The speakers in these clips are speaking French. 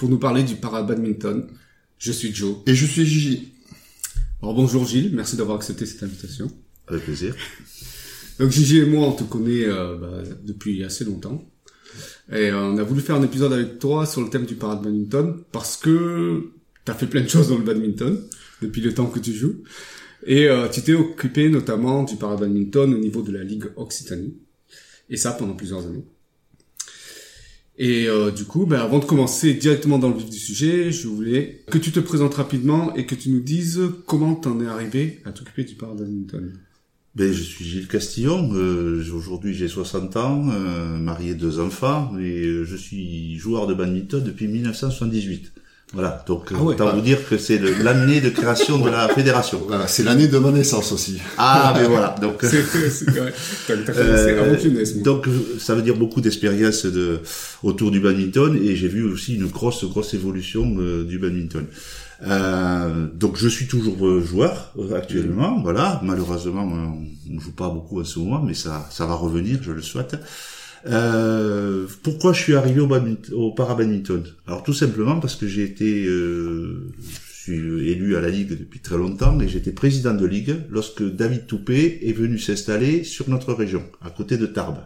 pour nous parler du para-badminton. Je suis Joe. Et je suis Gigi. Alors bonjour Gilles, merci d'avoir accepté cette invitation. Avec plaisir. Donc Gigi et moi, on te connaît euh, bah, depuis assez longtemps. Et euh, on a voulu faire un épisode avec toi sur le thème du para-badminton parce que tu as fait plein de choses dans le badminton depuis le temps que tu joues. Et euh, tu t'es occupé notamment du para-badminton au niveau de la Ligue Occitanie. Et ça pendant plusieurs années. Et euh, du coup, ben, avant de commencer directement dans le vif du sujet, je voulais que tu te présentes rapidement et que tu nous dises comment t'en es arrivé à t'occuper du para-badminton. Ben, je suis Gilles Castillon, euh, aujourd'hui j'ai 60 ans, euh, marié deux enfants, et euh, je suis joueur de badminton depuis 1978. Voilà, donc Ah ouais, autant ah. vous dire que c'est l'année de création de la fédération. Voilà, c'est l'année de ma naissance aussi. Ah, mais voilà, donc... Euh, donc ça veut dire beaucoup d'expérience de autour du badminton et j'ai vu aussi une grosse grosse évolution euh, du badminton. Euh, donc je suis toujours euh, joueur euh, actuellement, voilà. Malheureusement, on ne joue pas beaucoup en ce moment, mais ça ça va revenir, je le souhaite. Euh, pourquoi je suis arrivé au, au para-badminton? Alors tout simplement parce que j'ai été, euh, je suis élu à la ligue depuis très longtemps et j'étais président de ligue lorsque David Toupé est venu s'installer sur notre région, à côté de Tarbes.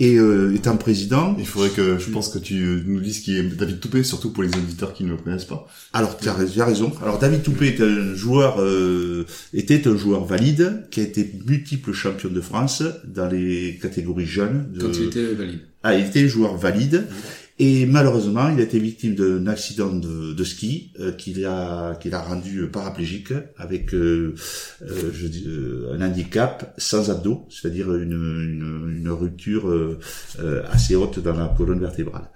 Et euh, étant président, Il faudrait que, je pense que tu nous dises qui est David Toupé, surtout pour les auditeurs qui ne le connaissent pas. alors tu as, raison. Alors David Toupé est un joueur, euh, était un joueur valide qui a été multiple champion de France dans les catégories jeunes. De... Quand tu étais valide. Ah, il était joueur valide. Et malheureusement, il a été victime d'un accident de, de ski euh, qu'il a qu'il a rendu paraplégique avec euh, euh, je dis, euh, un handicap sans abdos, c'est-à-dire une, une, une rupture euh, euh, assez haute dans la colonne vertébrale.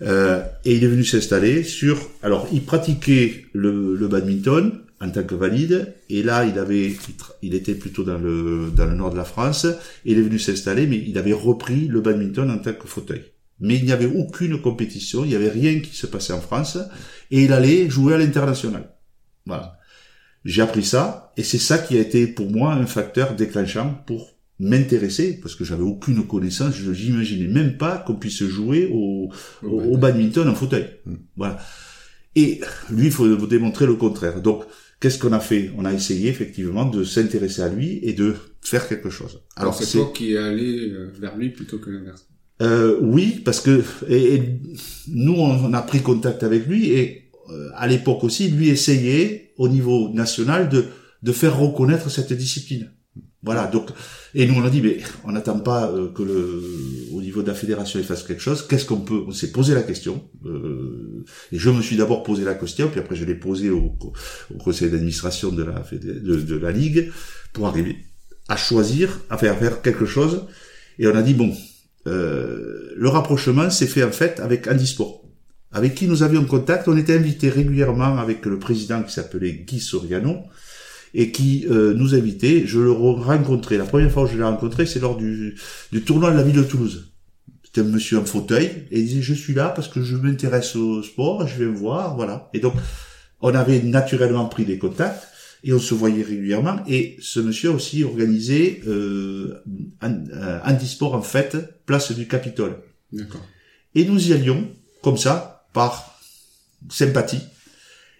Euh, et il est venu s'installer sur. Alors, il pratiquait le, le badminton en tant que valide, et là, il avait, il était plutôt dans le dans le nord de la France. Et il est venu s'installer, mais il avait repris le badminton en tant que fauteuil. Mais il n'y avait aucune compétition, il n'y avait rien qui se passait en France, et il allait jouer à l'international. Voilà. J'ai appris ça, et c'est ça qui a été pour moi un facteur déclenchant pour m'intéresser, parce que j'avais aucune connaissance, je n'imaginais même pas qu'on puisse jouer au, au, au badminton en fauteuil. Voilà. Et lui, il faut vous démontrer le contraire. Donc, qu'est-ce qu'on a fait? On a essayé effectivement de s'intéresser à lui et de faire quelque chose. Alors, c'est toi qui es allé euh, vers lui plutôt que l'inverse. Euh, oui, parce que et, nous on, a pris contact avec lui et euh, à l'époque aussi lui essayait au niveau national de de faire reconnaître cette discipline. Voilà, donc et nous on a dit mais on n'attend pas euh, que le au niveau de la fédération il fasse quelque chose. Qu'est-ce qu'on peut On s'est posé la question euh, et je me suis d'abord posé la question puis après je l'ai posé au, au conseil d'administration de la de, de la ligue pour arriver à choisir à faire faire quelque chose et on a dit bon euh, le rapprochement s'est fait en fait avec Handisport, avec qui nous avions contact. On était invités régulièrement avec le président qui s'appelait Guy Soriano et qui euh, nous invitait. Je le re- rencontrais. La première fois que je l'ai rencontré, c'est lors du, du tournoi de la ville de Toulouse. C'était monsieur en fauteuil et il disait je suis là parce que je m'intéresse au sport, je vais me voir, voilà. Et donc on avait naturellement pris des contacts et on se voyait régulièrement. Et ce monsieur a aussi organisé euh, un, euh, handisport en fait, place du Capitole. D'accord. Et nous y allions comme ça, par sympathie.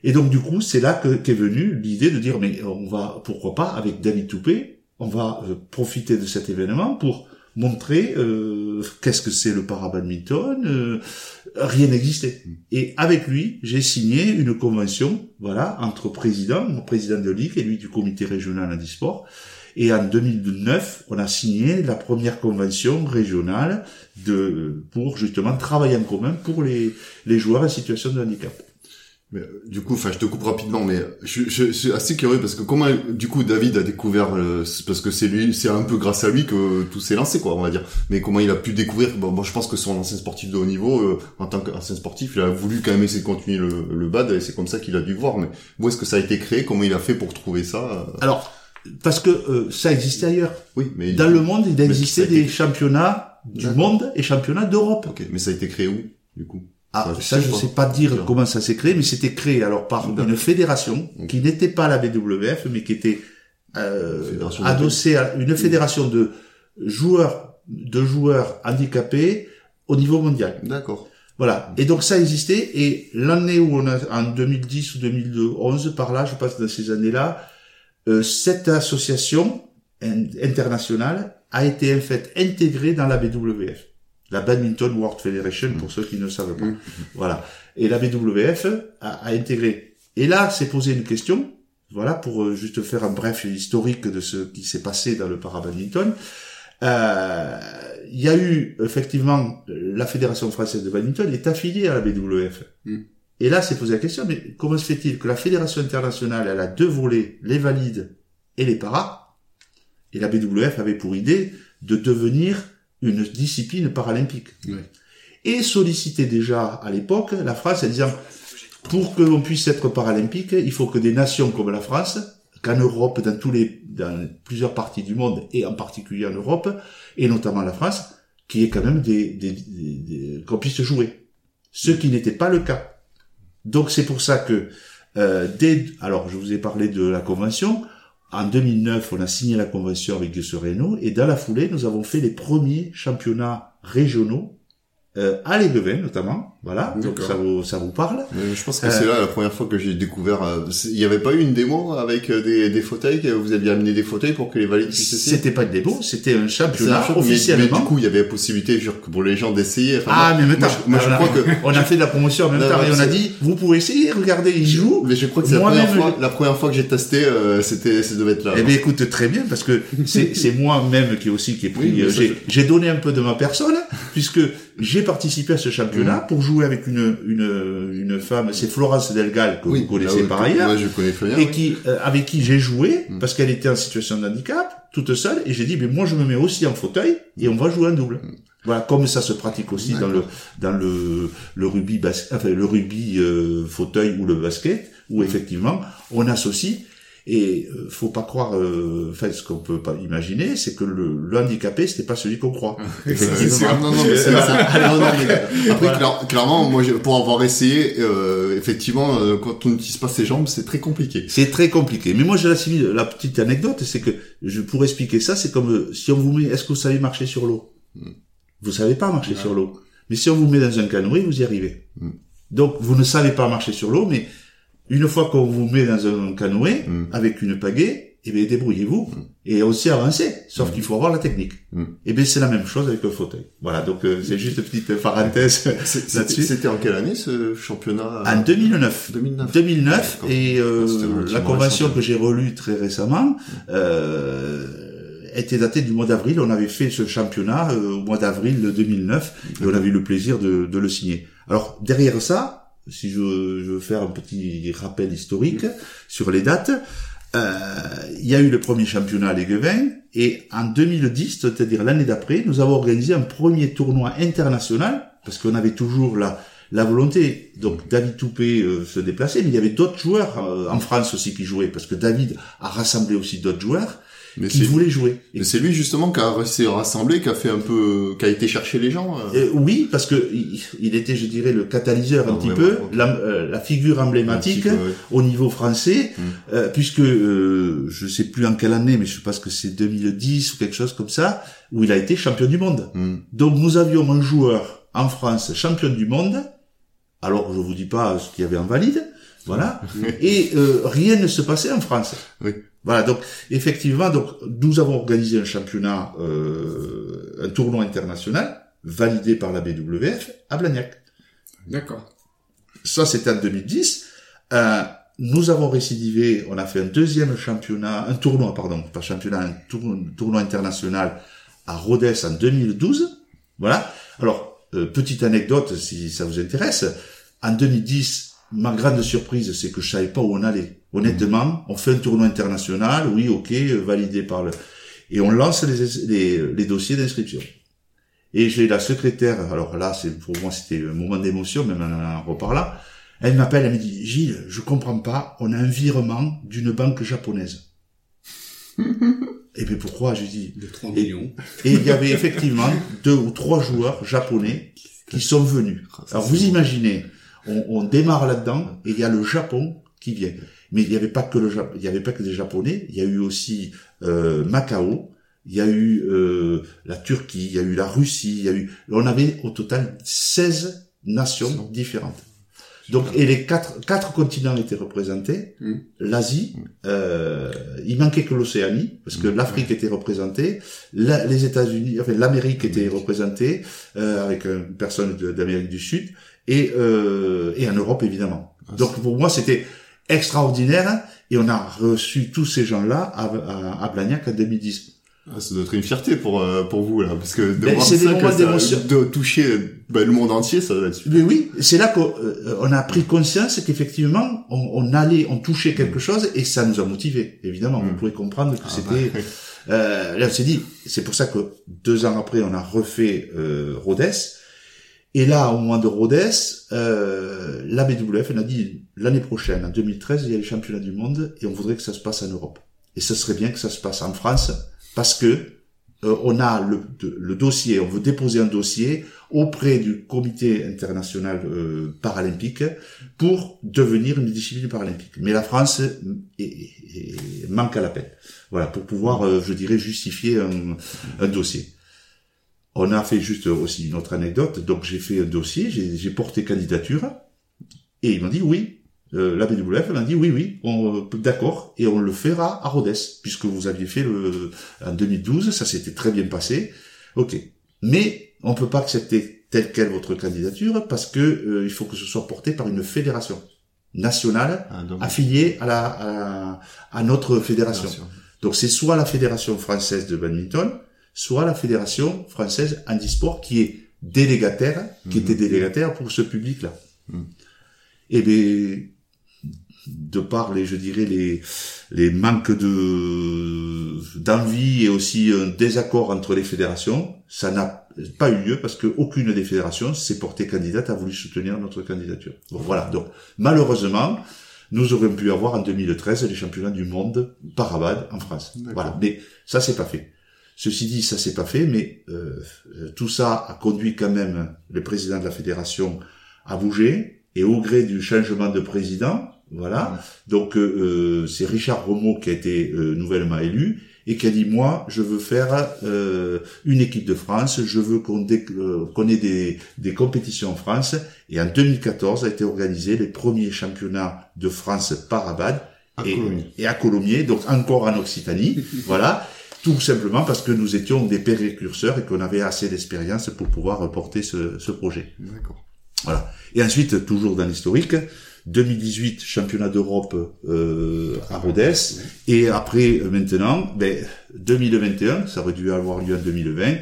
Et donc du coup, c'est là que qu'est venue l'idée de dire mais on va pourquoi pas avec David Toupé, on va euh, profiter de cet événement pour montrer euh, qu'est-ce que c'est le para-badminton. euh, rien n'existait. Et avec lui, j'ai signé une convention, voilà, entre président, mon président de ligue et lui du comité régional handisport. Et en 2009, on a signé la première convention régionale de pour justement travailler en commun pour les, les joueurs en situation de handicap. Mais, euh, du coup, enfin, je te coupe rapidement, mais je, je, je suis assez curieux parce que comment, du coup, David a découvert, euh, parce que c'est lui, c'est un peu grâce à lui que tout s'est lancé, quoi, on va dire. Mais comment il a pu découvrir Bon, moi, je pense que son ancien sportif de haut niveau, euh, en tant qu'ancien sportif, il a voulu quand même essayer de continuer le, le bad, et c'est comme ça qu'il a dû voir. Mais où est-ce que ça a été créé? Comment il a fait pour trouver ça? Alors, parce que euh, ça existait ailleurs. Oui, mais Dans le monde, il existait été- des championnats du monde et championnats d'Europe. Ok, mais ça a été créé où, du coup? Ah, ça, je je sais pas dire comment ça s'est créé, mais c'était créé alors par une fédération qui n'était pas la BWF, mais qui était euh, adossée à une fédération de joueurs de joueurs handicapés au niveau mondial. D'accord. Voilà. Et donc ça existait. Et l'année où on a, en 2010 ou 2011, par là, je passe dans ces années-là, euh, cette association in- internationale a été en fait intégrée dans la BWF, la Badminton World Federation, pour ceux qui ne savent pas. Mm. Voilà. Et la BWF a, a intégré. Et là, s'est posé une question. Voilà, pour euh, juste faire un bref historique de ce qui s'est passé dans le para-badminton. Euh, il y a eu effectivement la fédération française de badminton est affiliée à la BWF. Mm. Et là, c'est posé la question, mais comment se fait-il que la fédération internationale, elle a deux volets, les valides et les paras, et la BWF avait pour idée de devenir une discipline paralympique. Et solliciter déjà à l'époque la France en disant, pour que l'on puisse être paralympique, il faut que des nations comme la France, qu'en Europe, dans tous les, dans plusieurs parties du monde, et en particulier en Europe, et notamment la France, qui est quand même des, des, des- des- qu'on puisse jouer. Ce qui n'était pas le cas. Donc c'est pour ça que euh, dès, alors je vous ai parlé de la convention. En 2009, on a signé la convention avec Dieu Reynaud, et dans la foulée, nous avons fait les premiers championnats régionaux euh, à Léguevin notamment. Voilà, donc ça vous ça vous parle. Mais je pense que Euh, c'est là la première fois que j'ai découvert. euh, Il n'y avait pas eu une démo avec euh, des, des fauteuils que vous aviez amené des fauteuils pour que les valides puissent essayer? C'était pas de démo, c'était un championnat mais- officiellement. Mais, du coup, il y avait la possibilité genre, que pour les gens d'essayer. Enfin, ah, mais maintenant, moi, je, moi, je on a- crois que. on a fait de la promotion en même Non, temps non, et on a dit, vous pouvez essayer, regardez, ils jouent. Mais je crois que c'est la première fois, je- la première fois que j'ai testé, euh, c'était, ça devait être là. Eh bien, écoute, très bien, parce que c'est, c'est moi-même qui aussi qui ai pris, Oui, euh, j'ai, je- donné un peu de ma personne, puisque j'ai participé à ce championnat Mm. pour jouer avec une, une, une femme, c'est Florence Delgal, que vous connaissez Ah par ailleurs. Je connais bien. et qui euh, avec qui j'ai joué Mm. parce qu'elle était en situation de handicap toute seule et j'ai dit mais moi je me mets aussi en fauteuil et on va jouer en double voilà comme ça se pratique aussi dans le dans le le rugby bas- enfin le rugby euh, fauteuil ou le basket où effectivement on associe et euh, faut pas croire euh, enfin ce qu'on peut pas imaginer c'est que le, le handicapé c'était pas celui qu'on croit non, non, mais c'est- non, mais après, clair- clairement, moi, j'ai- pour avoir essayé, euh, effectivement, euh, quand on n'utilise pas ses jambes, c'est très compliqué. C'est très compliqué. Mais moi, je l'assimile. La petite anecdote, c'est que je pour expliquer ça, c'est comme euh, si on vous met. Est-ce que vous savez marcher sur l'eau? Mm. Vous savez pas marcher Ouais. sur l'eau. Mais si on vous met dans un canoë, vous y arrivez. Mm. Donc, vous ne savez pas marcher sur l'eau, mais une fois qu'on vous met dans un canoë Mm. avec une pagaie, eh bien, débrouillez-vous et on sait avancer. Sauf Mm. qu'il faut avoir la technique. Mm. Eh bien, c'est la même chose avec le fauteuil. Voilà. Donc, euh, c'est juste une petite parenthèse là-dessus. C'était en quelle année, ce championnat? En 2009. 2009. 2009 D'accord. et euh, Ah, la convention récent. que j'ai relue très récemment euh, était datée du mois d'avril. On avait fait ce championnat euh, au mois d'avril de 2009 et on avait eu le plaisir de, de le signer. Alors derrière ça, si je, je veux faire un petit rappel historique sur les dates, euh, il y a eu le premier championnat à Léguevin et en 2010, c'est-à-dire l'année d'après, nous avons organisé un premier tournoi international parce qu'on avait toujours la la volonté. Donc David Toupé euh, se déplaçait, mais il y avait d'autres joueurs euh, en France aussi qui jouaient parce que David a rassemblé aussi d'autres joueurs Mais qui c'est voulaient jouer. Et mais c'est lui, justement, qui a réussi à rassembler, qui a fait un peu, qui a été chercher les gens. euh. Oui, parce que il, était, je dirais, le catalyseur un Ah, petit vraiment, peu, la, euh, la figure emblématique peu, ouais. au niveau français, Mm. euh, puisque je sais plus en quelle année, mais je pense que c'est 2010 ou quelque chose comme ça, où il a été champion du monde. Hmm. Donc nous avions un joueur en France champion du monde. Alors je vous dis pas ce qu'il y avait en valide, voilà. Et euh, rien ne se passait en France. Oui. Voilà. Donc effectivement, donc nous avons organisé un championnat, euh, un tournoi international validé par la BWF à Blagnac. D'accord. Ça c'était en 2010. Euh, nous avons récidivé, on a fait un deuxième championnat, un tournoi, pardon, pas championnat, un tour- tournoi international à Rhodes en 2012. Voilà. Alors, euh, petite anecdote, si ça vous intéresse. En 2010, ma grande surprise, c'est que je savais pas où on allait. Honnêtement, on fait un tournoi international, oui, ok, euh, validé par le... Et on lance les, les, les dossiers d'inscription. Et j'ai la secrétaire, alors là, c'est pour moi, c'était un moment d'émotion, même en reparlant. Elle m'appelle, elle me dit, Gilles, je comprends pas, on a un virement d'une banque japonaise. et puis pourquoi? Je dis, De 3 Et- millions. et il y avait effectivement deux ou trois joueurs japonais qui sont venus. Ça, Alors vous imaginez, on, on démarre là-dedans et il y a le Japon qui vient. Mais il n'y avait pas que le Jap- il y avait pas que des Japonais, il y a eu aussi euh, Macao, il y a eu euh, la Turquie, il y a eu la Russie, il y a eu on avait au total 16 nations différentes. Donc et les quatre quatre continents étaient représentés, Mm. l'Asie, euh, il manquait que l'Océanie parce que Mm. l'Afrique était représentée, la- les États-Unis, enfin l'Amérique était représentée euh, avec une personne d'Amérique du Sud et euh, et en Europe évidemment. Ah, Donc pour moi c'était extraordinaire et on a reçu tous ces gens-là à, à, à Blagnac en 2010. Ah, ça doit être une fierté pour euh, pour vous là, parce que de Ben, voir ça, que ça- de toucher bah, le monde entier, ça doit être. Mais oui, c'est là qu'on euh, on a pris conscience qu'effectivement on, on allait, on touchait quelque chose et ça nous a motivés. Évidemment, Mm. vous pouvez comprendre que Ah, c'était. bah, Euh, là, on s'est dit, c'est pour ça que deux ans après, on a refait euh, Rhodes. Et là, au moment de Rhodes, euh, la BWF on a dit l'année prochaine, en 2013, il y a les championnats du monde et on voudrait que ça se passe en Europe. Et ce serait bien que ça se passe en France parce que euh, on a le, le dossier, on veut déposer un dossier auprès du comité international euh, paralympique pour devenir une discipline paralympique. Mais la France est- est- est- manque à l'appel. Voilà, pour pouvoir, euh, je dirais, justifier un, un dossier. On a fait juste aussi une autre anecdote. Donc j'ai fait un dossier, j'ai j'ai porté candidature, et ils m'ont dit oui. Euh, la BWF m'a dit oui, oui, on, euh, d'accord, et on le fera à Rhodes, puisque vous aviez fait le en 2012, ça s'était très bien passé. Ok, mais on peut pas accepter telle quelle votre candidature parce que euh, il faut que ce soit porté par une fédération nationale Ah, donc, affiliée à la à, à notre fédération. Donc c'est soit la fédération française de badminton, soit la fédération française handisport qui est délégataire, qui Mhm. était délégataire pour ce public-là. Mhm. Et bien, de par les, je dirais les les manques de d'envie et aussi un désaccord entre les fédérations, ça n'a pas eu lieu parce que aucune des fédérations s'est portée candidate a voulu soutenir notre candidature. Bon, voilà. Donc malheureusement, nous aurions pu avoir en 2013 les championnats du monde parabad en France. Voilà. Mais ça c'est pas fait. Ceci dit, ça c'est pas fait, mais euh, tout ça a conduit quand même le président de la fédération à bouger et au gré du changement de président, voilà. Donc euh, euh, c'est Richard Romeau qui a été euh, nouvellement élu et qui a dit moi je veux faire euh, une équipe de France, je veux qu'on euh, qu'on ait des, des compétitions en France et en 2014 a été organisé les premiers championnats de France par abad À et, et à Colomiers, donc encore en Occitanie, voilà. Tout simplement parce que nous étions des précurseurs et qu'on avait assez d'expérience pour pouvoir porter ce, ce projet. D'accord. Et ensuite, toujours dans l'historique, 2018 championnat d'Europe euh, à Rhodes et après euh, maintenant, ben 2021, ça aurait dû avoir lieu en 2020.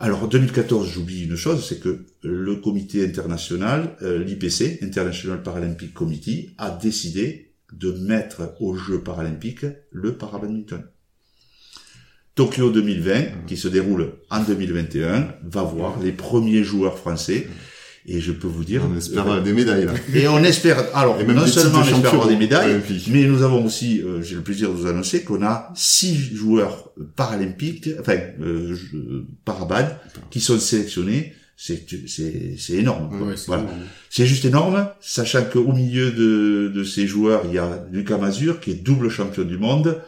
Alors 2014, j'oublie une chose, c'est que le comité international, euh, l'IPC, International Paralympic Committee, a décidé de mettre aux Jeux paralympiques le parabadminton. Tokyo 2020, qui se déroule en 2021, va voir les premiers joueurs français. Et je peux vous dire, On espère euh, des médailles là. et on espère, alors même non seulement on espère avoir des médailles, mais nous avons aussi, euh, j'ai le plaisir de vous annoncer qu'on a six joueurs paralympiques, enfin euh, parabad, qui sont sélectionnés. C'est c'est c'est énorme. Ouais, c'est voilà. énorme. C'est juste énorme, sachant qu'au milieu de, de ces joueurs, il y a Lucas Mazur, qui est double champion du monde,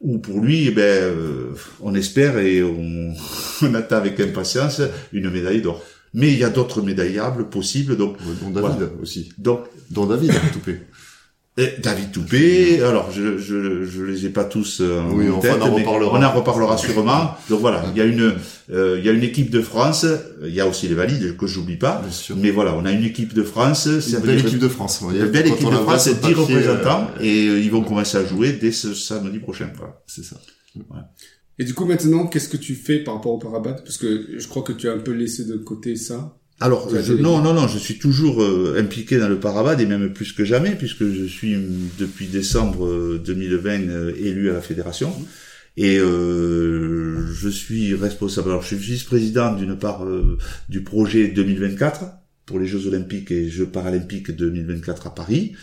où pour lui, eh ben, euh, on espère et on, on attend avec impatience une médaille d'or. Mais il y a d'autres médaillables possibles, donc, Dont David aussi. donc Dont David, Toupé. Et David Toupé, alors je, je, je les ai pas tous euh, Oui, en enfin, tête, on en mais reparlera. on en reparlera sûrement. Donc voilà, il y a une, euh, il y a une équipe de France, il y a aussi les valides que j'oublie pas, Bien sûr. mais voilà, on a une équipe de France, ça Une belle dire- équipe de France. une belle Quand équipe de France, sur 10 papier, représentants, euh, et euh, ils vont commencer à jouer dès ce samedi prochain. Voilà. C'est ça. Et du coup, maintenant, qu'est-ce que tu fais par rapport au parabad Parce que je crois que tu as un peu laissé de côté ça. Alors, je, non, non, non, je suis toujours euh, impliqué dans le parabad et même plus que jamais puisque je suis euh, depuis décembre euh, 2020 euh, élu à la fédération et euh, je suis responsable. Alors, je suis vice-président d'une part euh, du projet 2024 pour les Jeux Olympiques et Jeux Paralympiques 2024 à Paris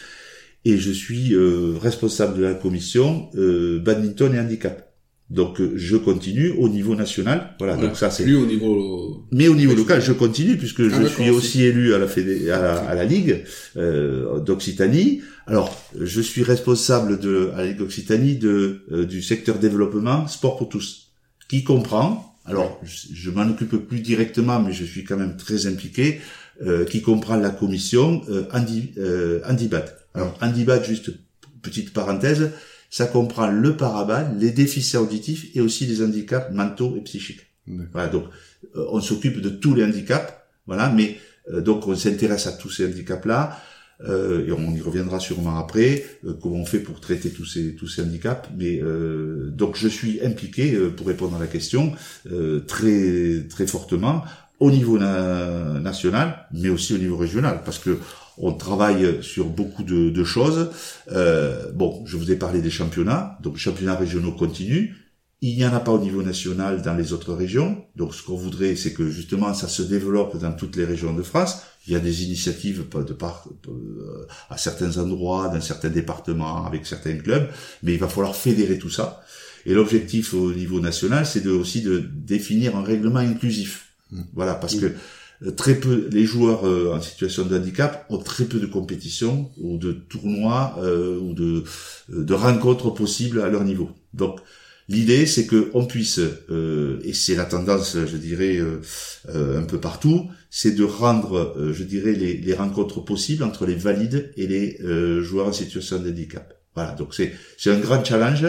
et je suis euh, responsable de la commission euh, badminton et handicap. Donc, euh, je continue au niveau national. Voilà, Voilà. donc ça c'est Plus au niveau... mais au niveau local, je continue puisque je Ah, d'accord, suis aussi élu à la, fédé- à la, à la Ligue euh, d'Occitanie. Alors, je suis responsable de à la Ligue d'Occitanie de euh, du secteur développement sport pour tous, qui comprend. Alors, je, je m'en occupe plus directement, mais je suis quand même très impliqué, euh, qui comprend la commission euh, Handi, euh, Handibad. Alors, Handibad, juste petite parenthèse, ça comprend le parabad, les déficits auditifs et aussi les handicaps mentaux et psychiques. Voilà, donc euh, on s'occupe de tous les handicaps, voilà, mais euh, donc on s'intéresse à tous ces handicaps-là, euh, et on y reviendra sûrement après, euh, comment on fait pour traiter tous ces tous ces handicaps. Mais euh, donc je suis impliqué euh, pour répondre à la question euh, très très fortement au niveau na- national, mais aussi au niveau régional, parce que on travaille sur beaucoup de, de choses. Euh, bon, je vous ai parlé des championnats, donc championnats régionaux continuent. Il n'y en a pas au niveau national dans les autres régions. Donc, ce qu'on voudrait, c'est que justement, ça se développe dans toutes les régions de France. Il y a des initiatives de part, euh, à certains endroits, dans certains départements, avec certains clubs, mais il va falloir fédérer tout ça. Et l'objectif au niveau national, c'est de, aussi de définir un règlement inclusif. Voilà, parce que très peu, les joueurs euh, en situation de handicap ont très peu de compétitions ou de tournois euh, ou de, euh, de rencontres possibles à leur niveau. Donc, L'idée, c'est que on puisse, euh, et c'est la tendance, je dirais, euh, euh, un peu partout, c'est de rendre, euh, je dirais, les, les rencontres possibles entre les valides et les euh, joueurs en situation de handicap. Voilà, donc c'est c'est un grand challenge.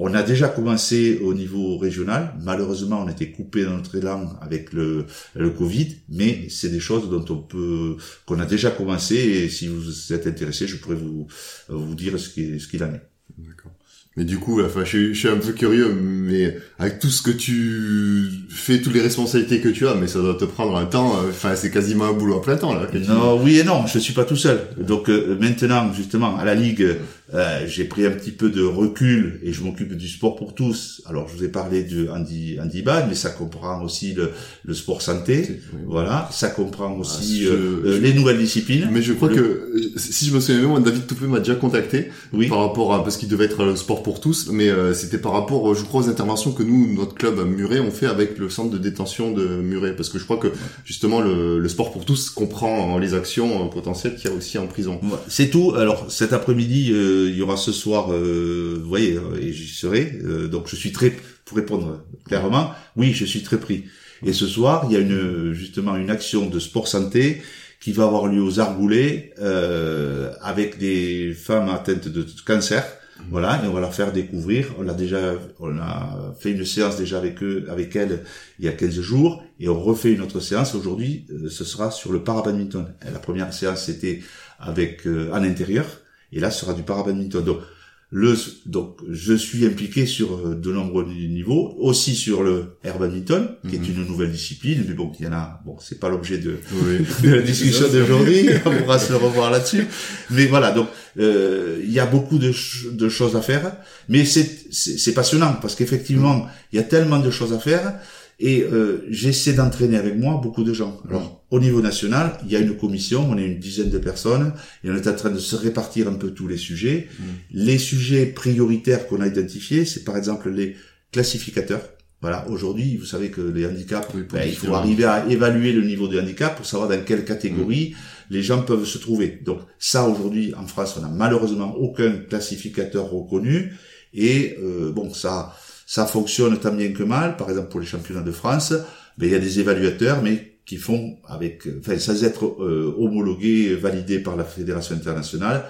On a déjà commencé au niveau régional. Malheureusement, on était coupé dans notre élan avec le, le Covid, mais c'est des choses dont on peut, qu'on a déjà commencé. Et si vous êtes intéressé, je pourrais vous vous dire ce qu'il ce qu'il en est. D'accord. Mais du coup, enfin, je, suis- je suis un peu curieux, mais avec tout ce que tu fais, toutes les responsabilités que tu as, mais ça doit te prendre un temps. euh, Enfin, c'est quasiment un boulot à plein temps là. que tu- Non, oui et non, je suis pas tout seul. Donc euh, maintenant, justement, à la Ligue, euh, j'ai pris un petit peu de recul et je m'occupe du sport pour tous. Alors, je vous ai parlé du handi, handibad, mais ça comprend aussi le, le sport santé. Oui. Voilà, ça comprend aussi je- euh, euh, je- les nouvelles disciplines. Mais je crois Le- que euh, si je me souviens bien, David Toupé m'a déjà contacté Oui. par rapport à parce qu'il devait être le sport pour tous, mais euh, c'était par rapport, euh, je crois, aux interventions que nous, notre club à Muret, on fait avec le centre de détention de Muret, parce que je crois que justement le, le sport pour tous comprend les actions potentielles qu'il y a aussi en prison. C'est tout. Alors cet après-midi, euh, il y aura ce soir, euh, vous voyez, et j'y serai. Euh, donc je suis très, pour répondre clairement, oui, je suis très pris. Et ce soir, il y a une justement une action de sport santé qui va avoir lieu aux Argoulets euh, avec des femmes atteintes de cancer. Voilà, et on va leur faire découvrir. On l'a déjà, on a fait une séance déjà avec eux, avec elles, il y a 15 jours, et on refait une autre séance. Aujourd'hui, euh, ce sera sur le parabadminton. La première séance, c'était avec euh, en intérieur, et là, ce sera du parabadminton. Donc, le, donc, je suis impliqué sur euh, de nombreux niveaux, aussi sur le air badminton, qui Mhm. est une nouvelle discipline, mais bon, il y en a, bon, c'est pas l'objet de, Oui. de la discussion d'aujourd'hui. On pourra se revoir là-dessus. Mais voilà, donc euh, il y a beaucoup de, ch- de choses à faire, mais c'est passionnant parce qu'effectivement il y a tellement de choses à faire et euh, j'essaie d'entraîner avec moi beaucoup de gens. Alors au niveau national, il y a une commission, on est une dizaine de personnes et on est en train de se répartir un peu tous les sujets. Les sujets prioritaires qu'on a identifiés, c'est par exemple les classificateurs. Voilà, aujourd'hui, vous savez que les handicaps, Oui, ben, il faut arriver à évaluer le niveau de handicap pour savoir dans quelle catégorie les gens peuvent se trouver. Donc ça, aujourd'hui, en France, on n'a malheureusement aucun classificateur reconnu. Et euh, bon, ça, ça fonctionne tant bien que mal. Par exemple, pour les championnats de France, ben, il y a des évaluateurs, mais qui font avec, enfin, sans être euh, homologués, validés par la fédération internationale,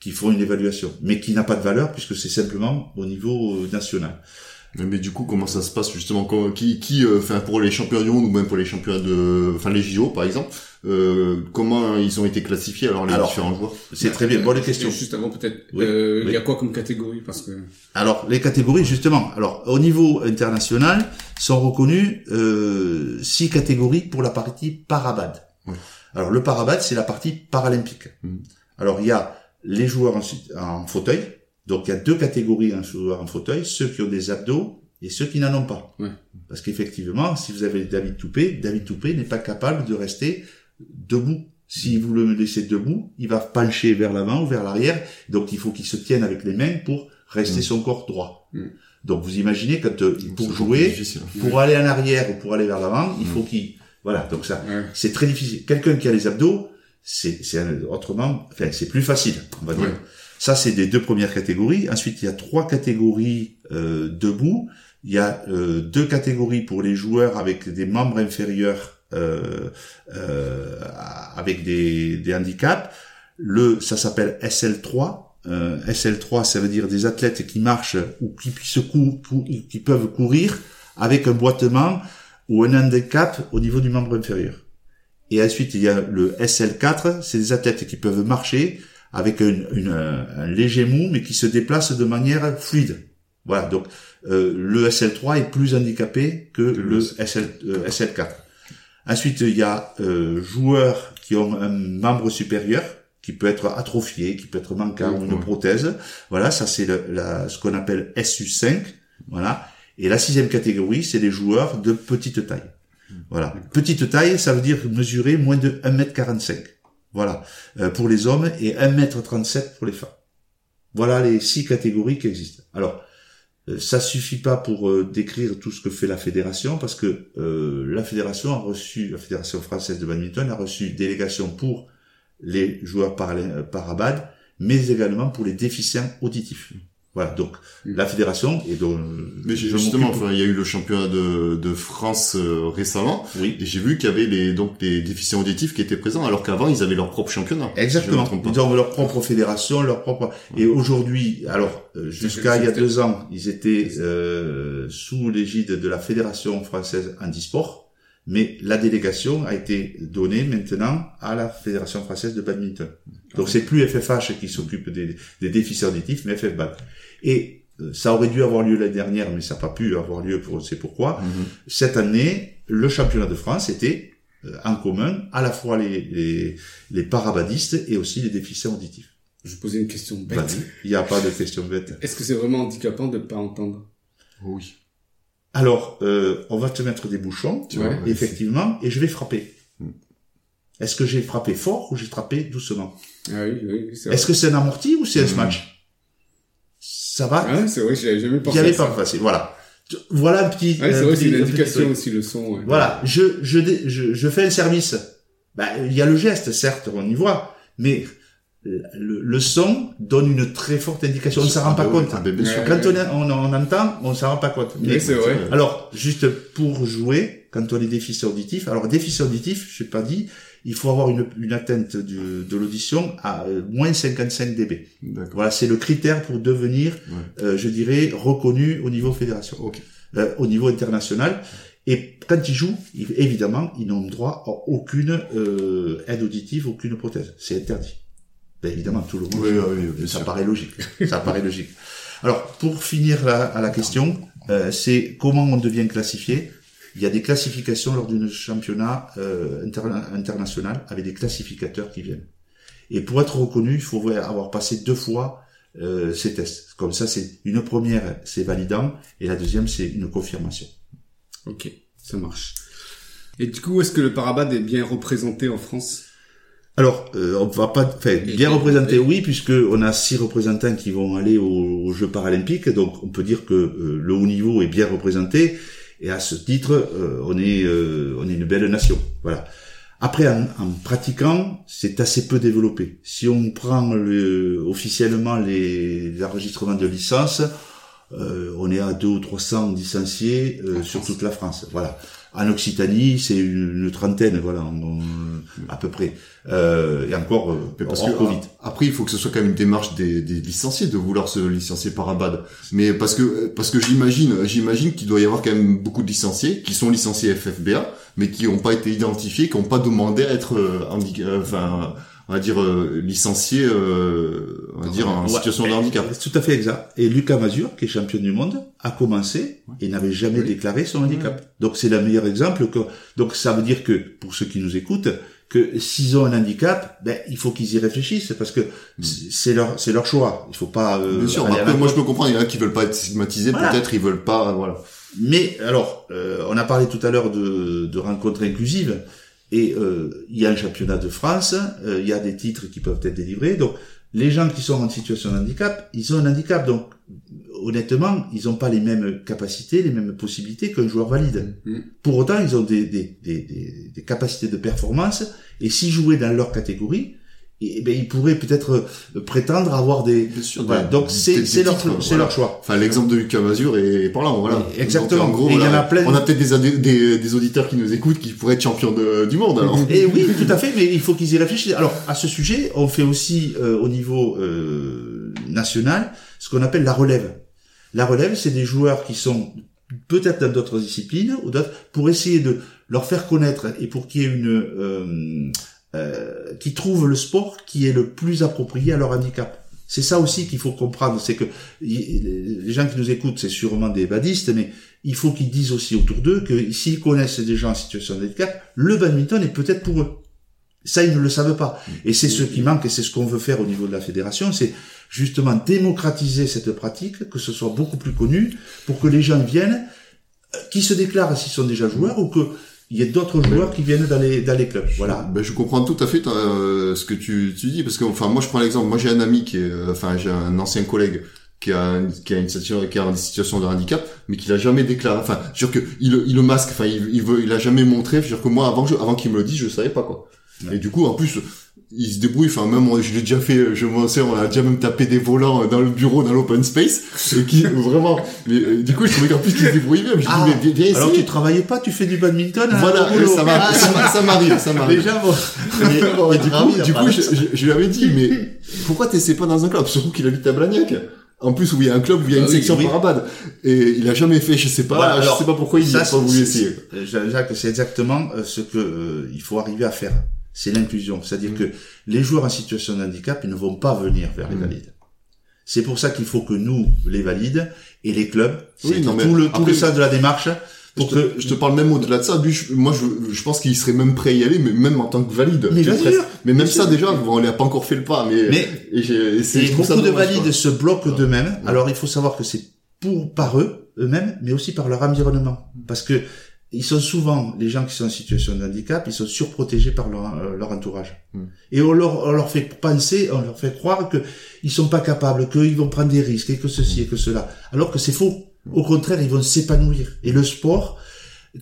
qui font une évaluation, mais qui n'a pas de valeur puisque c'est simplement au niveau euh, national. Mais, mais du coup, comment ça se passe justement quand- Qui, qui, euh, enfin pour les championnats du monde ou même pour les championnats de, enfin les JO par exemple, euh, comment ils ont été classifiés alors les Alors, différents joueurs? C'est très bien. Bonne question. Juste avant peut-être, Oui, euh, il oui. y a quoi comme catégorie? Parce que Alors les catégories justement. Alors au niveau international sont reconnues euh, six catégories pour la partie parabad. Ouais. Alors le parabad c'est la partie paralympique. Mhm. Alors il y a les joueurs en, en fauteuil. Donc il y a deux catégories en fauteuil, ceux qui ont des abdos et ceux qui n'en ont pas. Ouais. Parce qu'effectivement, si vous avez David Toupé, David Toupé n'est pas capable de rester debout. Si vous le laissez debout, il va pencher vers l'avant ou vers l'arrière. Donc il faut qu'il se tienne avec les mains pour rester Mm. son corps droit. Mm. Donc vous imaginez quand euh, pour jouer, difficile. pour aller en arrière ou pour aller vers l'avant, il Mm. faut qu'il voilà. Donc ça, c'est très difficile. Quelqu'un qui a les abdos, c'est autrement, enfin c'est plus facile, on va dire. Ouais. Ça c'est des deux premières catégories. Ensuite il y a trois catégories euh, debout. Il y a euh, deux catégories pour les joueurs avec des membres inférieurs euh, euh, avec des, des handicaps. Le ça s'appelle SL3. Euh, SL3 ça veut dire des athlètes qui marchent ou qui cou- cou- qui peuvent courir avec un boitement ou un handicap au niveau du membre inférieur. Et ensuite, il y a le SL4, c'est des athlètes qui peuvent marcher avec une, une- un léger mou, mais qui se déplacent de manière fluide. Voilà, donc euh, le SL3 est plus handicapé que le SL, euh, SL4. Ensuite, il y a euh, joueurs qui ont un membre supérieur, qui peut être atrophié, qui peut être manquant ou une Ouais. prothèse. Voilà, ça c'est ce qu'on appelle SU5. Voilà. Et la sixième catégorie, c'est les joueurs de petite taille. Voilà. Petite taille, ça veut dire mesurer moins de 1m45. Voilà. Euh, pour les hommes et 1m37 pour les femmes. Voilà les six catégories qui existent. Alors, euh, ça suffit pas pour euh, décrire tout ce que fait la fédération parce que euh, la fédération a reçu, la fédération française de badminton a reçu délégation pour les joueurs euh, parabad, mais également pour les déficients auditifs. Voilà, donc Mm. la fédération et donc Mais justement, enfin, il y a eu le championnat de, de France euh, récemment, oui, et j'ai vu qu'il y avait les donc des déficients auditifs qui étaient présents, alors qu'avant ils avaient leur propre championnat. Exactement. Si Ils ont leur propre fédération, leur propre. Et aujourd'hui, alors euh, jusqu'à il y a deux ans, ils étaient euh, sous l'égide de la fédération française handisport, mais la délégation a été donnée maintenant à la fédération française de badminton. Donc c'est plus FFH qui s'occupe des, des déficients auditifs, mais FFBAD. Et euh, ça aurait dû avoir lieu l'année dernière, mais ça n'a pas pu avoir lieu pour sait pourquoi. Mhm. Cette année, le championnat de France était euh, en commun à la fois les, les, les parabadistes et aussi les déficients auditifs. Je posais une question bête. Vas-y, Il n'y a pas de question bête. Est-ce que c'est vraiment handicapant de ne pas entendre? Oui. Alors, euh, on va te mettre des bouchons, Tu vois, ouais, effectivement, et je vais frapper. Hmm. Est-ce que j'ai frappé fort ou j'ai frappé doucement Ah oui, oui, oui, c'est vrai. Est-ce que c'est un amorti ou c'est un Hmm. smash Ça va Ah, c'est vrai, j'avais jamais Il pensé n'y avait pas passé. Voilà. Voilà un petit. Ouais, c'est un vrai, c'est une indication aussi, le son. ouais. Voilà, je, je, je, je fais un service. Ben, il y a le geste, certes, on y voit, mais le, le son donne une très forte indication. On ne s'en rend Ah pas bah oui, compte. ah bah. Quand on, est- on, on entend, on s'en rend pas compte. Mais- Oui, c'est vrai. alors, juste pour jouer, quand on est déficient auditif, alors déficient auditif, je n'ai pas dit, il faut avoir une, une atteinte du- de l'audition à euh, moins 55 dB. Voilà, c'est le critère pour devenir, Ouais. euh, je dirais, reconnu au niveau fédération Ok. euh, au niveau international. Et quand ils jouent, ils- évidemment, ils n'ont droit à aucune euh, aide auditive, aucune prothèse. C'est interdit. Ben, évidemment, tout le monde. Oui, oui, oui, ça sûr. paraît logique. ça paraît logique. Alors, pour finir la, à la question, euh, c'est comment on devient classifié? Il y a des classifications lors d'un championnat euh, interna- international avec des classificateurs qui viennent. Et pour être reconnu, il faut avoir passé deux fois euh, ces tests. Comme ça, c'est une première, c'est validant, et la deuxième, c'est une confirmation. Ok, ça marche. Et du coup, est-ce que le parabad est bien représenté en France? Alors, euh, on va pas, enfin, bien représenté, oui, puisque on a six représentants qui vont aller aux, aux Jeux paralympiques, donc on peut dire que euh, le haut niveau est bien représenté, et à ce titre, euh, on est, euh, on est une belle nation. Voilà. Après, en, en pratiquant, c'est assez peu développé. Si on prend le, officiellement les, les enregistrements de licence, euh, on est à deux ou 300 licenciés euh, En sur toute la France. Voilà. En Occitanie, c'est une, une trentaine, voilà, à peu près. Euh, et encore, euh, parce que Covid. a- après, il faut que ce soit quand même une démarche des, des licenciés de vouloir se licencier par ABAD. Mais parce que parce que j'imagine j'imagine qu'il doit y avoir quand même beaucoup de licenciés qui sont licenciés FFBA, mais qui n'ont pas été identifiés, qui n'ont pas demandé à être euh, euh, enfin on va dire euh, licenciés, euh, on va dire en Ouais. situation de handicap. C'est tout à fait exact. Et Lucas Mazur, qui est champion du monde, a commencé et n'avait jamais Oui. déclaré son handicap. Donc c'est le meilleur exemple. Que, donc ça veut dire que, pour ceux qui nous écoutent, que s'ils ont un handicap, ben il faut qu'ils y réfléchissent parce que c'est c'est leur c'est leur choix. Il faut pas. euh. Bien sûr, après, moi je peux comprendre, il y en a qui veulent pas être stigmatisés, Voilà. peut-être ils veulent pas, voilà. Mais alors, euh, on a parlé tout à l'heure de, de rencontres inclusives, et euh, il y a un championnat de France, euh, il y a des titres qui peuvent être délivrés. Donc, les gens qui sont en situation de handicap, ils ont un handicap. Donc, honnêtement, ils n'ont pas les mêmes capacités, les mêmes possibilités qu'un joueur valide. Mhm. Pour autant, ils ont des, des, des, des, des capacités de performance, et s'ils jouaient dans leur catégorie, eh ben, ils pourraient peut-être euh, prétendre avoir des... Sûr. Voilà. des- Donc, c'est c'est leur, c'est voilà. leur choix. Enfin, l'exemple de Lucas Mazur est, est par là, voilà. Oui, exactement. Donc, en gros, Et il y en voilà, a plein. On a peut-être des, des, des auditeurs qui nous écoutent qui pourraient être champions de- du monde, alors. Et oui, tout à fait, mais il faut qu'ils y réfléchissent. Alors, à ce sujet, on fait aussi euh, au niveau euh, national ce qu'on appelle la relève. La relève, c'est des joueurs qui sont peut-être dans d'autres disciplines ou d'autres pour essayer de leur faire connaître et pour qu'il y ait une euh, euh, qui trouvent le sport qui est le plus approprié à leur handicap. C'est ça aussi qu'il faut comprendre, c'est que les gens qui nous écoutent, c'est sûrement des badistes, mais il faut qu'ils disent aussi autour d'eux que s'ils connaissent des gens en situation de handicap, le badminton est peut-être pour eux. Ça, ils ne le savent pas. Et c'est ce qui manque, et c'est ce qu'on veut faire au niveau de la fédération, c'est justement démocratiser cette pratique, que ce soit beaucoup plus connu, pour que les gens viennent, euh, qui se déclarent s'ils sont déjà joueurs, ou que il y ait d'autres joueurs qui viennent dans les, dans les clubs. Voilà. Ben, je comprends tout à fait euh, ce que tu, tu dis parce que enfin moi je prends l'exemple moi j'ai un ami qui est euh, enfin j'ai un ancien collègue qui a qui a une situation qui a une situation de handicap mais qui l'a jamais déclaré enfin je veux dire que il, le- il le masque enfin il, il veut il a jamais montré je veux dire que moi avant je- avant qu'il me le dise je savais pas quoi Ouais. et du coup en plus il se débrouille enfin même je l'ai déjà fait je me sais on a déjà même tapé des volants dans le bureau dans l'open space et qui vraiment mais euh, du coup je trouvais qu'en plus qu'il se débrouille bien je Ah, dis mais viens, viens Alors tu travaillais pas, tu fais du badminton. hein, voilà ça m'a- Ah, ça m'a- ça m'arrive ça m'arrive Les gens vont, vont et du coup, du coup d'apprendre. je, je, je lui avais dit, mais pourquoi t'essaies pas dans un club? Surtout qu'il habite à Blagnac. En plus, où il y a un club, où il y a une Ah oui, section oui. parabad. Et il a jamais fait, je sais pas, Voilà, je alors, sais pas pourquoi il n'a pas voulu essayer. Euh, Ja- Jacques, c'est exactement euh, ce que euh, il faut arriver à faire. C'est l'inclusion. C'est-à-dire Mm. que les joueurs en situation de handicap, ils ne vont pas venir vers les Mm. valides. C'est pour ça qu'il faut que nous, les valides, et les clubs, Oui, c'est mais tout le, tout après, le sens de la démarche, Je te, que... je te parle même au-delà de ça. Lui, je- moi, je, je pense qu'il serait même prêt à y aller, mais même en tant que valide. Mais bien sûr, Mais même bien ça, sûr. déjà, on n'a pas encore fait le pas. Mais, Mais et et ça beaucoup de valides quoi. se bloquent Ouais. d'eux-mêmes. Alors il faut savoir que c'est pour par eux, eux-mêmes, mais aussi par leur environnement. Parce que ils sont souvent, les gens qui sont en situation de handicap, ils sont surprotégés par leur, euh, leur entourage. Mm. Et on leur, on leur fait penser, on leur fait croire que ils sont pas capables, qu'ils vont prendre des risques, et que ceci et que cela. Alors que c'est faux. Au contraire, ils vont s'épanouir. Et le sport,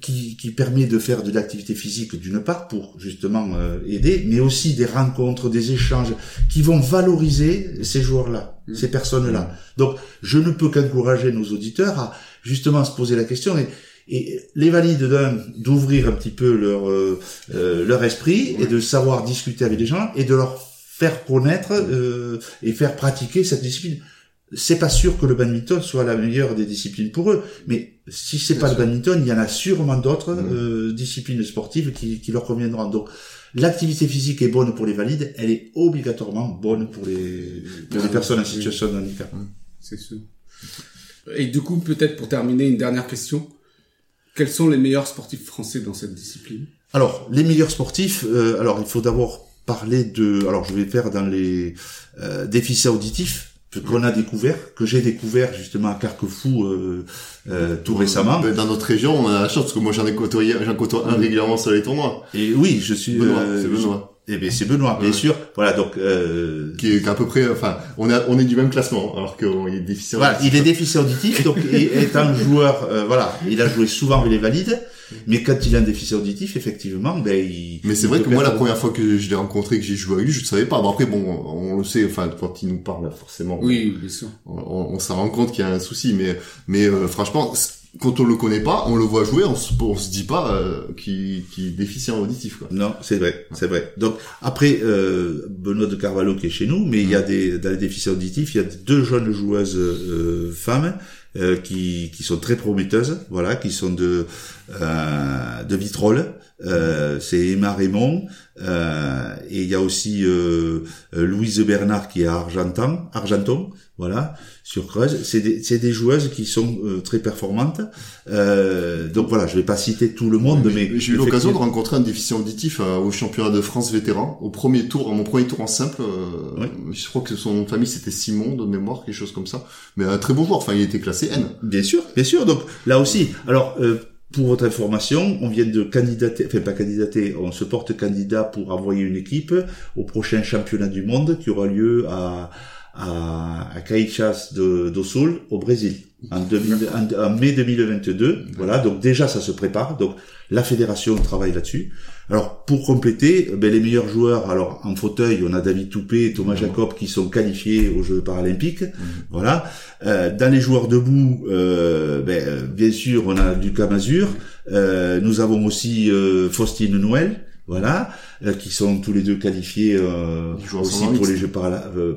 qui, qui permet de faire de l'activité physique d'une part pour justement euh, aider, mais aussi des rencontres, des échanges qui vont valoriser ces joueurs-là, Mm. ces personnes-là. Donc, je ne peux qu'encourager nos auditeurs à justement se poser la question et, et les valides d'un d'ouvrir un petit peu leur euh, euh, leur esprit et de savoir discuter avec les gens et de leur faire connaître euh, et faire pratiquer cette discipline. C'est pas sûr que le badminton soit la meilleure des disciplines pour eux, mais si c'est pas sûr. le badminton, il y en a sûrement d'autres Mm. euh, disciplines sportives qui, qui leur conviendront. Donc, l'activité physique est bonne pour les valides, elle est obligatoirement bonne pour les, pour les personnes en situation de handicap. C'est sûr. Et du coup, peut-être pour terminer, une dernière question. Quels sont les meilleurs sportifs français dans cette discipline? Alors, les meilleurs sportifs, euh, alors il faut d'abord parler de, alors je vais faire dans les euh, déficits auditifs que- qu'on a découvert, que j'ai découvert justement à Carquefou euh, euh, tout récemment. Ben, Dans notre région, on a la chance parce que moi j'en ai côtoyé, j'en côtoie un régulièrement sur les tournois. Et oui, je suis. Benoît, euh, c'est Benoît. Eh bien, c'est Benoît, bien Ouais. sûr. Voilà, donc. Euh, Qui est, est à peu près, enfin, on a, on est du même classement, alors qu'il est difficile. Voilà, il est déficient auditif, donc et- étant joueur, euh, voilà, il a joué souvent avec les valides, mais quand il a un déficit auditif, effectivement, ben il. Mais c'est il vrai que moi, la première fois que je l'ai rencontré, que j'ai joué avec lui, je ne savais pas. Bon, après, bon, on le sait, enfin, quand il nous parle, forcément, Oui, bien sûr. on, on s'en rend compte qu'il y a un souci. Mais, mais euh, franchement, quand on le connaît pas, on le voit jouer, on se, on se dit pas euh, qu'il est déficient auditif. Quoi. Non, c'est vrai, c'est vrai. Donc après euh, Benoît de Carvalho qui est chez nous, mais il y a des dans les déficients auditifs, il y a deux jeunes joueuses euh, femmes euh, qui qui sont très prometteuses, voilà, qui sont de euh, de Vitrolles. Euh, c'est Emma Raymond euh, et il y a aussi euh, euh, Louise Bernard qui est à Argentan, Argenton, voilà, sur Creuse. C'est des, c'est des joueuses qui sont euh, très performantes. Euh, donc voilà, je vais pas citer tout le monde, mais, J'ai eu l'occasion de rencontrer un déficient auditif euh, au championnat de France vétéran, au premier tour, à mon premier tour en simple. euh, Oui. Je crois que son nom de famille c'était Simon de mémoire, quelque chose comme ça. Mais un très bon joueur. Enfin, il était classé N. Bien sûr, bien sûr. Donc là aussi, alors euh, pour votre information, on vient de candidater, enfin pas candidater, on se porte candidat pour envoyer une équipe au prochain championnat du monde qui aura lieu à à, à Caixas de, do Sul au Brésil en, 2000 en- en mai 2022. Voilà, donc déjà ça se prépare. Donc la fédération travaille là-dessus. Alors pour compléter, ben, les meilleurs joueurs, alors en fauteuil, on a David Toupé, Thomas Jacob qui sont qualifiés aux Jeux paralympiques. Voilà. Euh, dans les joueurs debout, euh, ben, bien sûr, on a du Mazur. Euh, nous avons aussi euh, Faustine Noël, voilà, euh, qui sont tous les deux qualifiés euh, jouent aussi pour les. Jeux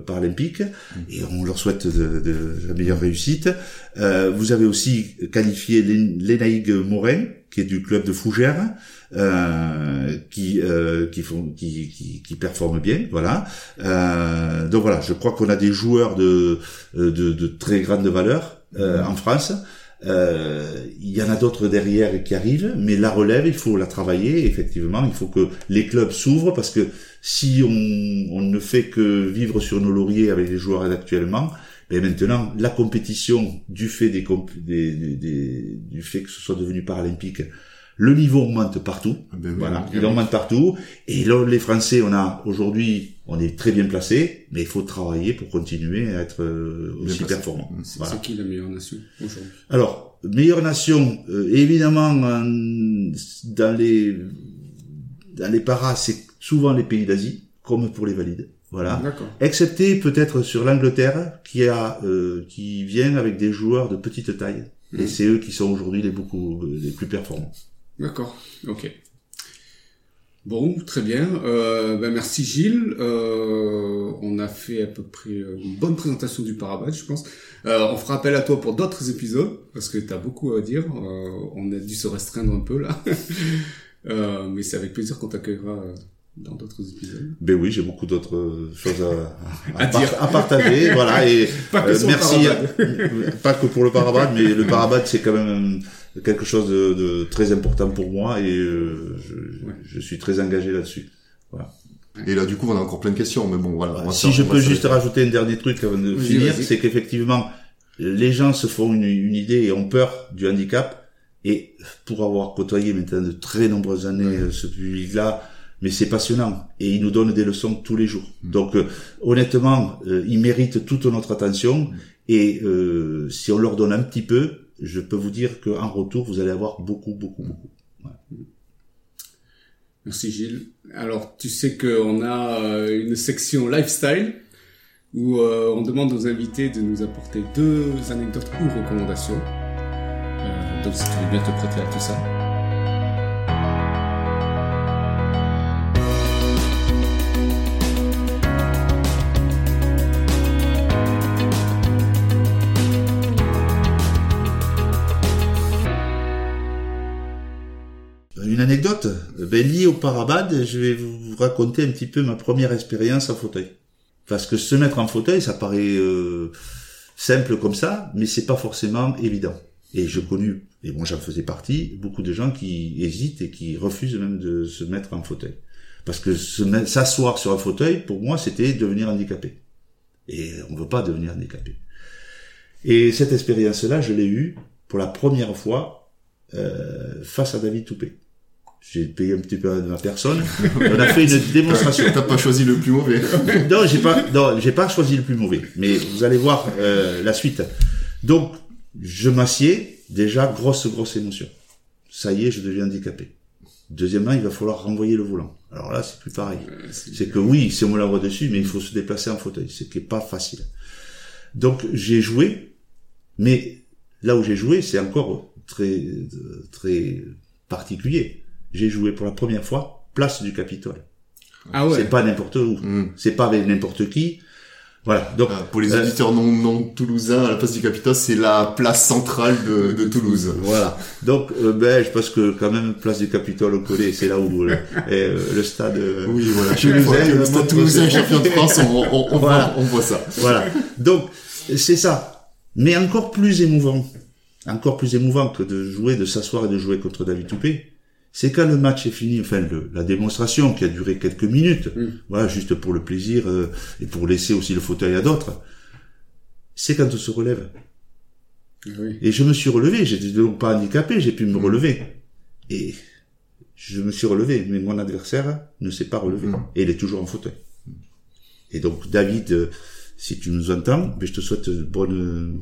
paralympiques. Et on leur souhaite de, de la meilleure réussite. Euh, vous avez aussi qualifié Lén- Lénaïgue Morin, qui est du club de Fougères, euh, qui euh, qui font qui, qui qui performent bien, voilà. Euh, donc voilà, je crois qu'on a des joueurs de de, de très grande valeur euh, en France. Euh, il y en a d'autres derrière qui arrivent, mais la relève, il faut la travailler. Effectivement, il faut que les clubs s'ouvrent parce que si on, on ne fait que vivre sur nos lauriers avec les joueurs actuellement, et maintenant la compétition du fait des, des- des- du fait que ce soit devenu paralympique, le niveau augmente partout. Ben oui, Voilà, il augmente partout. Et là, les Français, on a aujourd'hui, on est très bien placés, mais il faut travailler pour continuer à être euh, aussi placé. performant. C'est Voilà. qui la meilleure nation aujourd'hui? Alors, meilleure nation, euh, évidemment, en- dans les dans les paras, c'est souvent les pays d'Asie, comme pour les valides. Voilà. D'accord. Excepté peut-être sur l'Angleterre, qui a euh, qui vient avec des joueurs de petite taille. Et Mhm. c'est eux qui sont aujourd'hui les beaucoup les plus performants. D'accord. Ok. Bon, très bien. Euh, ben merci Gilles. Euh, on a fait à peu près une bonne présentation du Parabat, je pense. Euh, on fera appel à toi pour d'autres épisodes parce que tu as beaucoup à dire. Euh, on a dû se restreindre un peu là. Euh, mais c'est avec plaisir qu'on t'accueillera dans d'autres épisodes. Ben oui, j'ai beaucoup d'autres euh, choses à, dire. à partager, voilà. Et Pas que euh, merci, pas que pour le parabat, mais le parabat c'est quand même quelque chose de, de très important pour moi et euh, je, Ouais. je suis très engagé là-dessus. Et là, du coup, on a encore plein de questions, mais bon, voilà. on Si faire- je peux juste rajouter un dernier truc avant de finir, c'est qu'effectivement, les gens se font une, une idée et ont peur du handicap. Et pour avoir côtoyé maintenant de très nombreuses années ce public-là, mais c'est passionnant et ils nous donnent des leçons tous les jours. Mm. Donc euh, honnêtement, euh, ils méritent toute notre attention et euh, si on leur donne un petit peu, je peux vous dire qu'en retour, vous allez avoir beaucoup, beaucoup, beaucoup. Merci Gilles. Alors, tu sais qu'on a euh, une section lifestyle où euh, on demande aux invités de nous apporter deux anecdotes ou recommandations. Euh, donc, si tu veux bien te prêter à tout ça. Au parabad, je vais vous raconter un petit peu ma première expérience en fauteuil. Parce que se mettre en fauteuil, ça paraît euh, simple comme ça, mais c'est pas forcément évident. Et je connu, et moi j'en faisais partie, beaucoup de gens qui hésitent et qui refusent même de se mettre en fauteuil. Parce que s'asseoir sur un fauteuil, pour moi, c'était devenir handicapé. Et on veut pas devenir handicapé. Et cette expérience-là, je l'ai eue pour la première fois euh, face à David Toupé. J'ai payé un petit peu de ma personne. On a fait une démonstration. T'as pas choisi le plus mauvais. non, j'ai pas, non, j'ai pas choisi le plus mauvais. Mais vous allez voir euh, la suite. Donc, je m'assieds. Déjà, grosse, grosse émotion. Ça y est, je deviens handicapé. Deuxièmement, il va falloir renvoyer le volant. Alors là, c'est plus pareil. C'est- C'est que oui, si on me l'envoie dessus, mais il faut se déplacer en fauteuil, ce qui est pas facile. Donc j'ai joué, mais là où j'ai joué, c'est encore très euh, très particulier. J'ai joué pour la première fois place du Capitole. Ah ouais. C'est pas n'importe où. Mm. C'est pas avec n'importe qui. Voilà. Donc Ah, pour les Euh, auditeurs non, non toulousains, à la place du Capitole, c'est la place centrale de, de Toulouse. Voilà. Donc, euh, ben, je pense que quand même, place du Capitole au collet, c'est là où le, et, euh, le stade. euh, Oui, voilà. Toulousain, le stade toulousain champion de France, on, on, on, Voilà. voit, on voit ça. Voilà. Donc, c'est ça. Mais encore plus émouvant, encore plus émouvant que de jouer, de s'asseoir et de jouer contre David Toupé, c'est quand le match est fini, enfin le- la démonstration qui a duré quelques minutes, Mm. voilà, juste pour le plaisir euh, et pour laisser aussi le fauteuil à d'autres, c'est quand on se relève. Ah oui. Et je me suis relevé, j'étais donc pas handicapé, j'ai pu me Mm. relever. Et je me suis relevé, mais mon adversaire ne s'est pas relevé. Mm. Et il est toujours en fauteuil. Et donc, David, euh, si tu nous entends, je te souhaite bonne,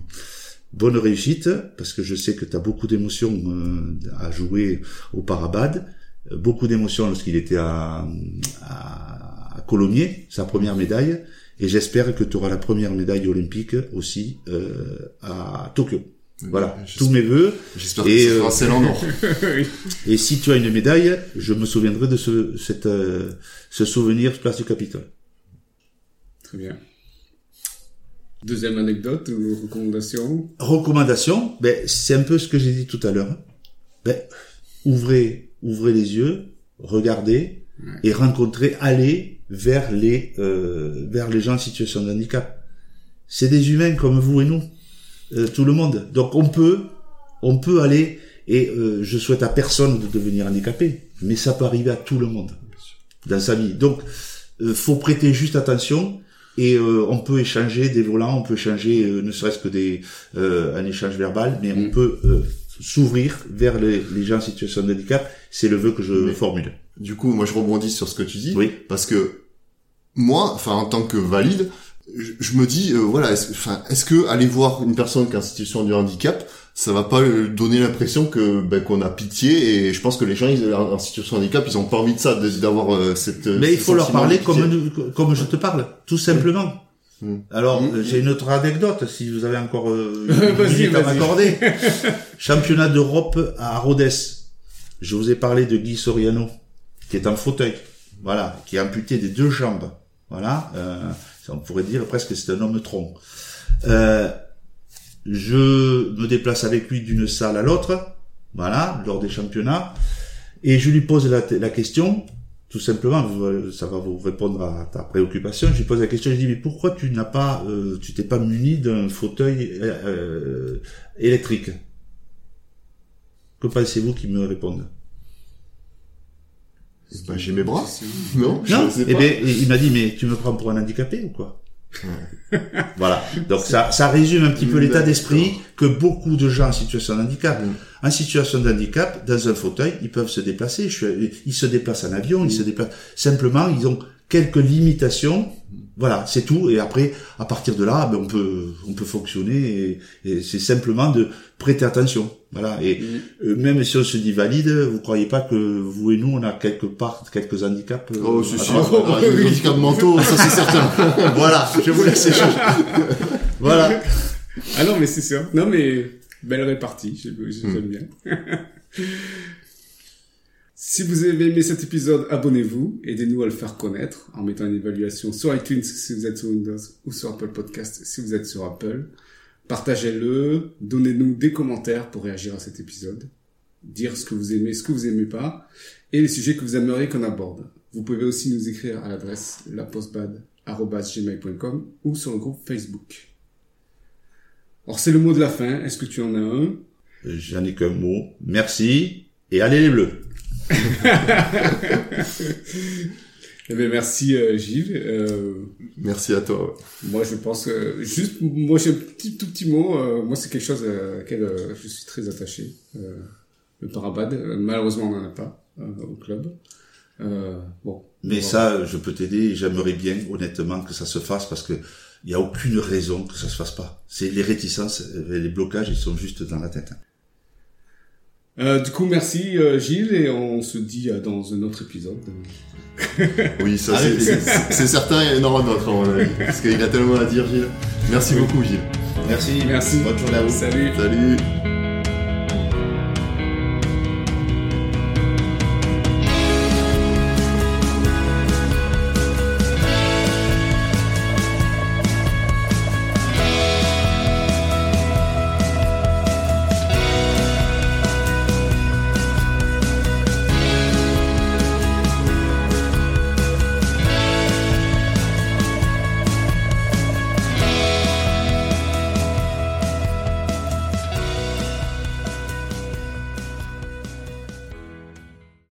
bonne réussite, parce que je sais que tu as beaucoup d'émotions euh, à jouer au Parabad, euh, beaucoup d'émotions lorsqu'il était à, à, à Colomiers, sa première médaille, et j'espère que tu auras la première médaille olympique aussi euh, à Tokyo. Voilà, tous mes voeux. J'espère que Et, ce sera euh, celle en or. Oui. Et si tu as une médaille, je me souviendrai de ce, cette, euh, ce souvenir place du Capitole. Très bien. Deuxième anecdote ou recommandation? Recommandation, ben, c'est un peu ce que j'ai dit tout à l'heure. Ben, ouvrez, ouvrez les yeux, regardez et rencontrez, allez vers les, euh, vers les gens en situation de handicap. C'est des humains comme vous et nous, euh, tout le monde. Donc on peut, on peut aller et euh, je souhaite à personne de devenir handicapé, mais ça peut arriver à tout le monde dans sa vie. Donc euh, faut prêter juste attention. Et euh, on peut échanger des volants, on peut échanger euh, ne serait-ce que des euh, un échange verbal, mais on Mm. peut euh, s'ouvrir vers les, les gens en situation de handicap. C'est le vœu que je Mais- formule. Du coup, moi, je rebondis sur ce que tu dis. Oui. Parce que moi, enfin, en tant que valide, je, je me dis, euh, voilà, est-ce que aller voir une personne qui est en situation de handicap, ça va pas euh, donner l'impression que ben, qu'on a pitié et je pense que les gens ils, en situation de handicap, ils ont pas envie de ça, d'avoir euh, cette. Mais il faut leur parler comme comme je te parle, tout simplement. Alors euh, j'ai une autre anecdote si vous avez encore euh, une minute à m'accorder. Championnat d'Europe à Rhodes. Je vous ai parlé de Guy Soriano qui est en fauteuil, voilà, qui est amputé des deux jambes, voilà. Euh, on pourrait dire presque que c'est un homme tronc. Euh, je me déplace avec lui d'une salle à l'autre, voilà, lors des championnats, et je lui pose la, la question, tout simplement, ça va vous répondre à ta préoccupation. Je lui pose la question, je lui dis mais pourquoi tu n'as pas, euh, tu t'es pas muni d'un fauteuil euh, euh, électrique? Que pensez-vous qu'il me réponde? Ben, j'ai mes bras. Non, je Non, eh bien, il m'a dit mais tu me prends pour un handicapé ou quoi? Voilà. Donc ça, ça résume un petit peu l'état d'esprit que beaucoup de gens en situation de handicap, en situation de handicap, dans un fauteuil, ils peuvent se déplacer. Ils se déplacent en avion, ils se déplacent. Simplement, ils ont quelques limitations. Voilà, c'est tout. Et après, à partir de là, ben, on peut, on peut fonctionner. Et, et c'est simplement de prêter attention. Voilà. Et euh, même si on se dit valide, vous croyez pas que vous et nous, on a quelque part quelques handicaps euh, Oh, c'est sûr. Ah, handicaps mentaux, ça c'est certain. voilà, je vous laisse échanger. voilà. Ah non, mais c'est sûr. Non, mais belle répartie. j'ai- j'ai- Mm. J'aime bien. si vous avez aimé cet épisode, abonnez-vous. Aidez-nous à le faire connaître en mettant une évaluation sur iTunes si vous êtes sur Windows ou sur Apple Podcast si vous êtes sur Apple. Partagez-le. Donnez-nous des commentaires pour réagir à cet épisode. Dire ce que vous aimez, ce que vous aimez pas. Et les sujets que vous aimeriez qu'on aborde. Vous pouvez aussi nous écrire à l'adresse lapostbad.gmail.com ou sur le groupe Facebook. Alors c'est le mot de la fin. Est-ce que tu en as un? J'en ai qu'un mot. Merci. Et allez les bleus. Eh bien, merci euh, Gilles. Euh, Merci à toi. ouais. moi, je pense que juste, moi, j'ai un petit tout petit mot. euh, moi, c'est quelque chose à laquelle euh, je suis très attaché. Euh, le parabad, euh, malheureusement, on n'en a pas euh, au club. Euh, bon. Mais ça, je peux t'aider. J'aimerais bien, honnêtement, que ça se fasse parce que il y a aucune raison que ça se fasse pas. C'est les réticences, euh, les blocages, ils sont juste dans la tête. Euh, du coup, merci euh, Gilles et on se dit euh, dans un autre épisode. Oui, ça c'est certain, il y en aura d'autres à mon avis. Parce qu'il a tellement à dire, Gilles. Merci beaucoup, Gilles. Merci. Merci. Bonne journée à vous. Salut. Salut.